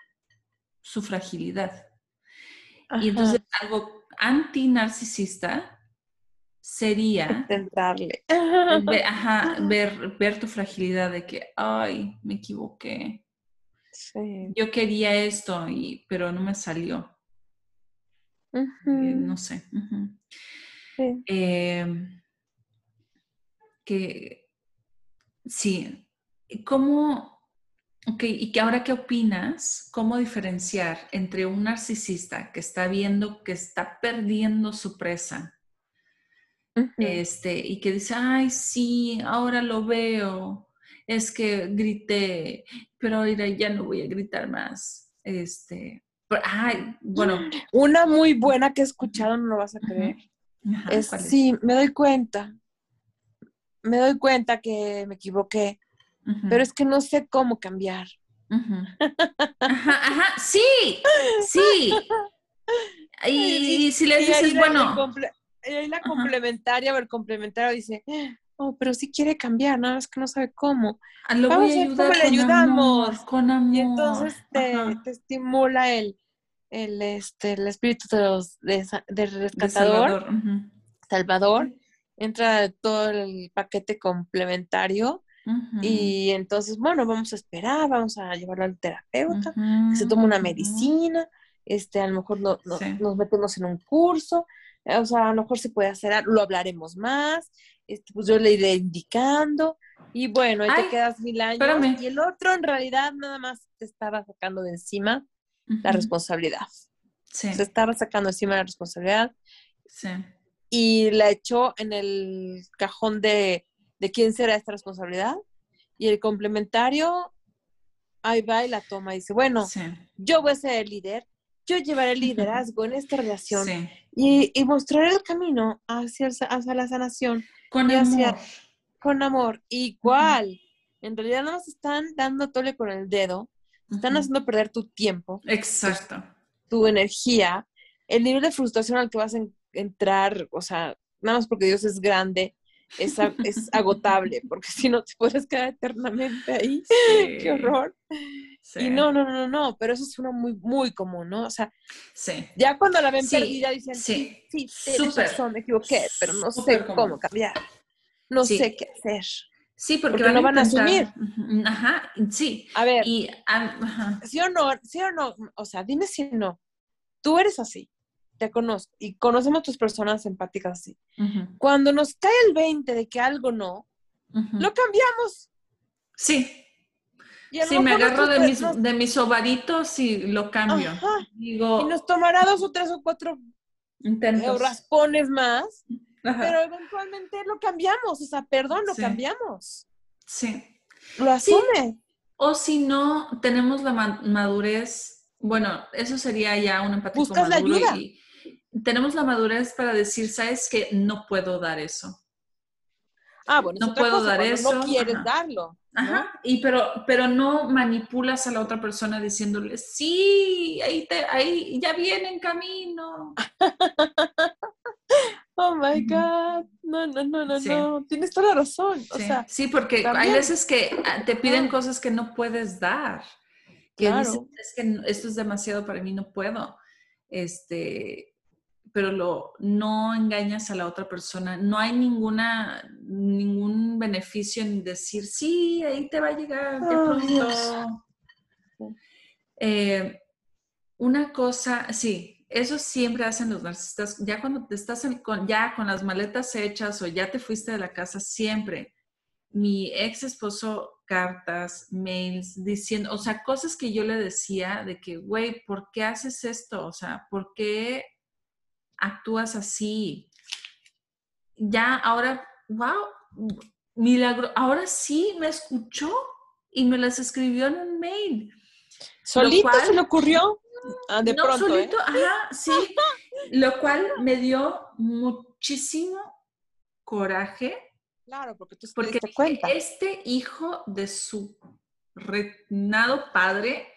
su fragilidad. Y entonces algo anti-narcisista sería entrarle. Ver, ajá, ver, ver tu fragilidad de que, ay, me equivoqué yo quería esto, y, pero no me salió. Eh, no sé. Em, que sí, ¿cómo, Ok, ¿y que ahora qué opinas? ¿Cómo diferenciar entre un narcisista que está viendo que está perdiendo su presa este, y que dice, ay, sí, ahora lo veo, es que grité, pero ahora ya no voy a gritar más. Este, ay, bueno. Una muy buena que he escuchado, no lo vas a creer. es, sí, me doy cuenta. Me doy cuenta que me equivoqué pero es que no sé cómo cambiar. Ajá, ajá, sí, sí. Y, si le dices, bueno. y ahí la complementaria o el complementario dice, oh, pero sí quiere cambiar, nada más que no sabe cómo. Ah, lo Vamos voy a ayudar cómo le ayudamos. con amor. Y entonces te, estimula el, el, este, el espíritu de los, de, rescatador, Salvador. Salvador. Entra todo el paquete complementario y entonces, bueno, vamos a esperar, vamos a llevarlo al terapeuta, que se tome una medicina, este, a lo mejor nos metemos en un curso, o sea, a lo mejor se puede hacer, lo hablaremos más, este, pues yo le iré indicando, y bueno, ahí te quedas mil años, y el otro en realidad nada más te estaba sacando de encima la responsabilidad. Se estaba sacando encima la responsabilidad. Sí. Y la echó en el cajón de de quién será esta responsabilidad. Y el complementario, ahí va y la toma y dice, bueno, yo voy a ser el líder, yo llevaré el liderazgo en esta relación y, y, mostraré el camino hacia, hacia la sanación. Con amor. con amor. Igual, en realidad no nos están dando tole con el dedo, están haciendo perder tu tiempo. Exacto. Tu, energía, el nivel de frustración al que vas a entrar, o sea, nada más porque Dios es grande, es, es agotable, porque si no te puedes quedar eternamente ahí. Qué horror. Y no, no, no, no, pero eso es uno muy, muy común, ¿no? O sea, ya cuando la ven perdida dicen, sí, sí, sí razón, me equivoqué, pero no sé cómo cambiar. No sé qué hacer. Sí, porque, no van a asumir. Ajá, sí. A ver, y, sí o no, sí o no, o sea, dime si no. Tú eres así te conozco y conocemos tus personas empáticas así. Cuando nos cae el 20 de que algo no, lo cambiamos. Sí. Sí, me agarro de mis, de mis ovaritos y lo cambio. Digo, y nos tomará dos o tres o cuatro intentos. raspones más, pero eventualmente lo cambiamos. O sea, perdón, lo cambiamos. Sí. Lo asume. O si no, tenemos la madurez, bueno, eso sería ya un empático Buscas la ayuda tenemos la madurez para decir, sabes que no puedo dar eso. Ah, bueno, no puedo dar eso. No quieres darlo. Ajá. Y pero, pero no manipulas a la otra persona diciéndole, sí, ahí, te, ahí ya viene en camino. oh my God. No, no, no, no, no. Tienes toda la razón. Sí, o sea, sí porque hay veces que ah, te piden cosas que no puedes dar. Que claro. es que esto es demasiado para mí, no puedo. Este, pero lo, no engañas a la otra persona. No hay ninguna, ningún beneficio en decir, sí, ahí te va a llegar, qué pronto. Eh, una cosa, sí, eso siempre hacen los narcisistas. Ya cuando te estás con, ya con las maletas hechas o ya te fuiste de la casa, siempre. Mi ex esposo, cartas, mails, diciendo, o sea, cosas que yo le decía de que, güey, ¿por qué haces esto? O sea, ¿por qué actúas así. Ya ahora, wow, milagro, ahora sí me escuchó y me las escribió en un mail. ¿Solito se le ocurrió? Ah, de no, pronto, solito, ¿eh? ajá, sí. Lo cual me dio muchísimo coraje. Claro, porque tú porque te cuenta. este hijo de su retinado padre,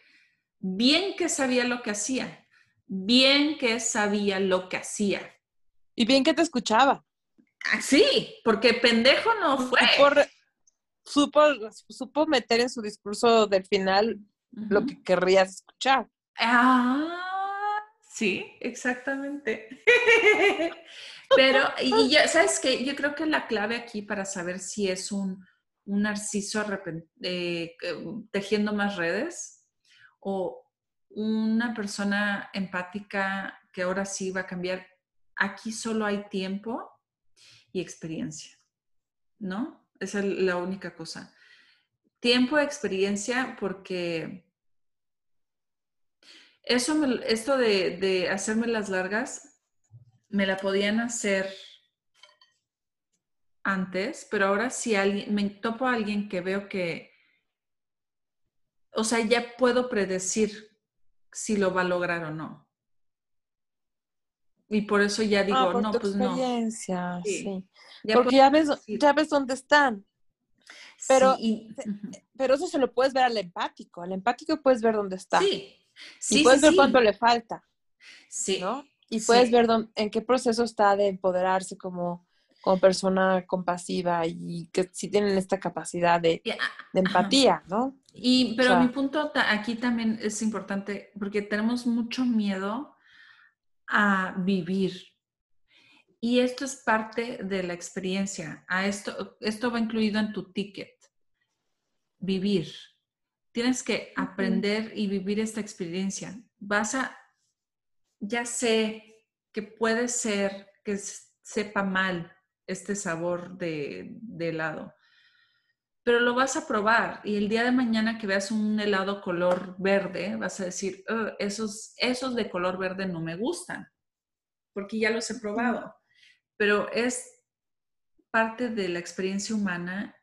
bien que sabía lo que hacía bien que sabía lo que hacía. Y bien que te escuchaba. Ah, sí, porque pendejo no fue. supo, supo meter en su discurso del final lo que querrías escuchar. Ah, sí, exactamente. Pero, y ya, ¿sabes qué? Yo creo que la clave aquí para saber si es un, un narciso eh, tejiendo más redes o una persona empática que ahora sí va a cambiar, aquí solo hay tiempo y experiencia, ¿no? Esa es la única cosa. tiempo de experiencia porque eso esto de, de hacerme las largas me la podían hacer antes, pero ahora si alguien, me topo a alguien que veo que, o sea, ya puedo predecir si lo va a lograr o no. Y por eso ya digo, ah, no, pues experiencia, sí. Porque ya ves, ya ves dónde están. Pero, pero eso se lo puedes ver al empático. Al empático puedes ver dónde está. Sí. sí y puedes ver cuánto le falta. Sí. ¿no? Y puedes ver en qué proceso está de empoderarse como, como persona compasiva y que sí tienen esta capacidad de, de empatía, ¿no? Y, pero mi punto aquí también es importante porque tenemos mucho miedo a vivir. Y esto es parte de la experiencia. A esto, esto va incluido en tu ticket. Vivir. Tienes que aprender y vivir esta experiencia. Vas a, ya sé que puede ser que sepa mal este sabor de, de helado, pero lo vas a probar y el día de mañana que veas un helado color verde, vas a decir, esos, esos de color verde no me gustan, porque ya los he probado. Pero es parte de la experiencia humana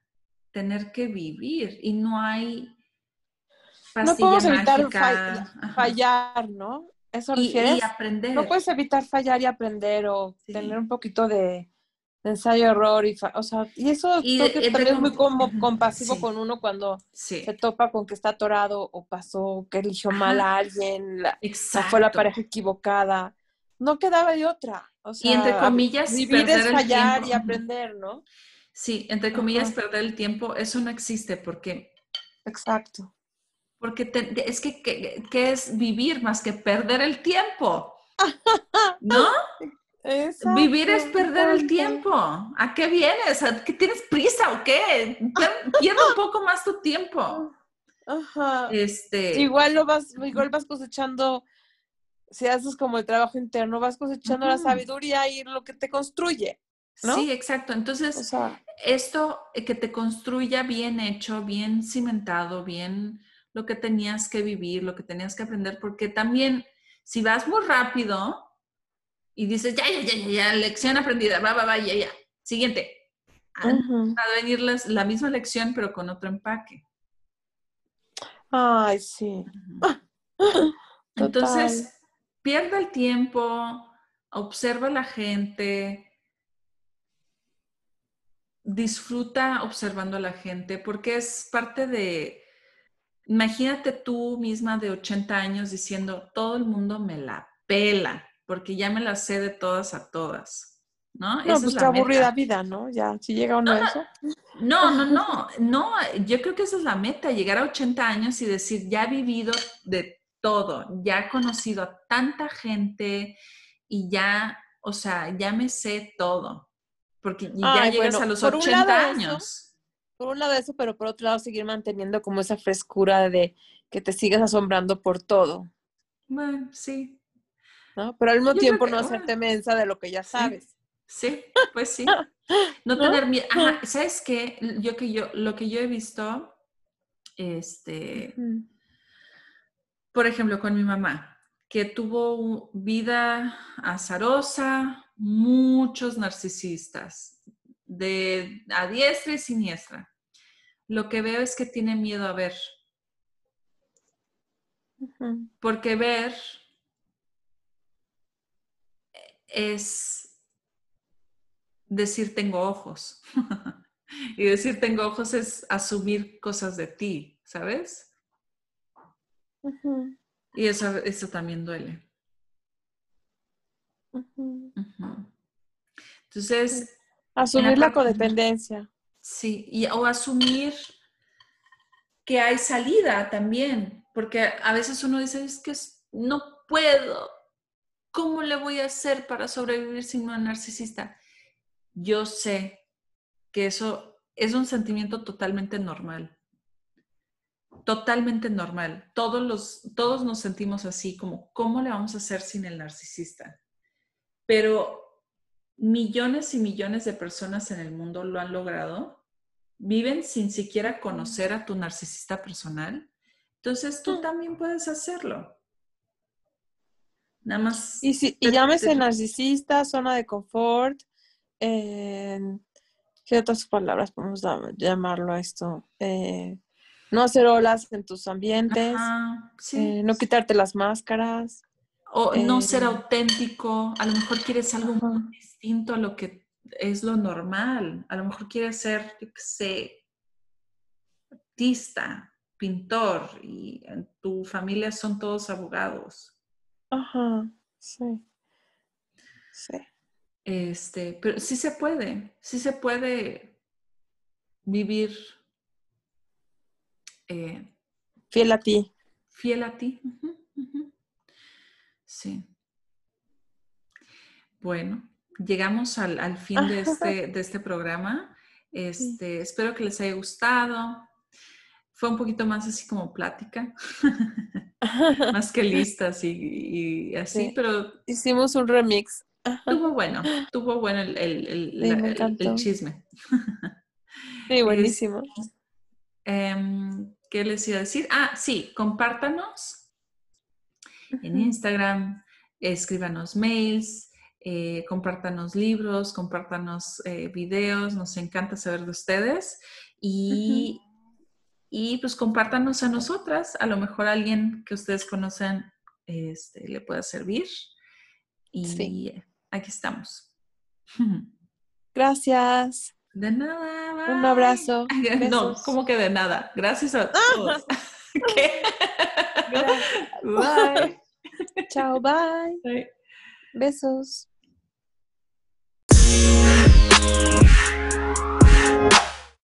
tener que vivir y no hay no podemos evitar fallar, ¿no? Eso refieres. Y, aprender. No puedes evitar fallar y aprender o tener un poquito de, ensayo error y o sea y eso también es muy como compasivo con uno cuando se topa con que está atorado o pasó que eligió mal a alguien la, fue la pareja equivocada. No quedaba de otra o sea, y entre comillas vivir es fallar y aprender no sí entre comillas perder el tiempo eso no existe porque exacto. porque es que ¿qué es vivir más que perder el tiempo. ¿no? Vivir es perder el tiempo. ¿A qué vienes? ¿A qué tienes prisa o qué? Pierde un poco más tu tiempo. Ajá. Este... Igual lo vas, igual vas cosechando, si haces como el trabajo interno, vas cosechando la sabiduría y lo que te construye. Sí, exacto. Entonces, esto que te construya bien hecho, bien cimentado, bien lo que tenías que vivir, lo que tenías que aprender, porque también si vas muy rápido, y dices, ya, ya, ya, ya, ya, lección aprendida, va, va, va, ya, ya. Siguiente. Va a venir la misma lección, pero con otro empaque. Ay, sí. Entonces, pierda el tiempo, observa a la gente, disfruta observando a la gente, porque es parte de, imagínate tú misma de 80 años diciendo, todo el mundo me la pela porque ya me la sé de todas a todas, ¿no? No, pues qué aburrida vida, ¿no? Ya, si llega uno a eso. No, no, no, no, yo creo que esa es la meta, llegar a 80 años y decir, ya he vivido de todo, ya he conocido a tanta gente y ya, o sea, ya me sé todo, porque ya llegas a los 80 años. por un lado eso, pero por otro lado seguir manteniendo como esa frescura de que te sigas asombrando por todo. Bueno, sí, ¿no? Pero al mismo tiempo no hacerte mensa de lo que ya sabes. Sí, pues sí. No, tener miedo. ¿sabes qué? Yo que yo, lo que yo he visto, este, por ejemplo, con mi mamá, que tuvo vida azarosa, muchos narcisistas, de a diestra y siniestra. Lo que veo es que tiene miedo a ver. Porque ver es decir tengo ojos. y decir tengo ojos es asumir cosas de ti, ¿sabes? Y eso, eso también duele. Entonces... Asumir la codependencia. Sí, y, o asumir que hay salida también, porque a veces uno dice, es que no puedo, ¿cómo le voy a hacer para sobrevivir sin una narcisista? Yo sé que eso es un sentimiento totalmente normal. Totalmente normal. Todos, los, todos nos sentimos así, como, ¿cómo le vamos a hacer sin el narcisista? Pero millones y millones de personas en el mundo lo han logrado viven sin siquiera conocer a tu narcisista personal. Entonces tú también puedes hacerlo. Nada más. Y, si, y llámese narcisista, zona de confort. ¿Qué otras palabras podemos llamarlo a esto? Eh, no hacer olas en tus ambientes. Eh, no quitarte las máscaras. O no ser eh, auténtico. A lo mejor quieres algo muy distinto a lo que es lo normal. A lo mejor quieres ser, yo qué sé, artista, pintor y en tu familia son todos abogados. Ajá, sí. Sí. Este, pero sí se puede, sí se puede vivir eh, fiel a ti. Fiel a ti. Sí. Bueno, llegamos al, fin de este, de este programa. Este, espero que les haya gustado. Fue un poquito más así como plática, más que listas y, así, pero... Hicimos un remix. Tuvo bueno, tuvo bueno el, el, chisme. Sí, buenísimo. Em, ¿Qué les iba a decir? Ah, sí, compártanos en Instagram, escríbanos mails, eh, compártanos libros, compártanos eh, videos, nos encanta saber de ustedes y, y pues compártanos a nosotras, a lo mejor alguien que ustedes conocen este, le pueda servir y aquí estamos. Gracias. De nada. Un abrazo. No, ¿cómo que de nada? Gracias a todos. ¿Qué? Bye. Chao, bye. Besos.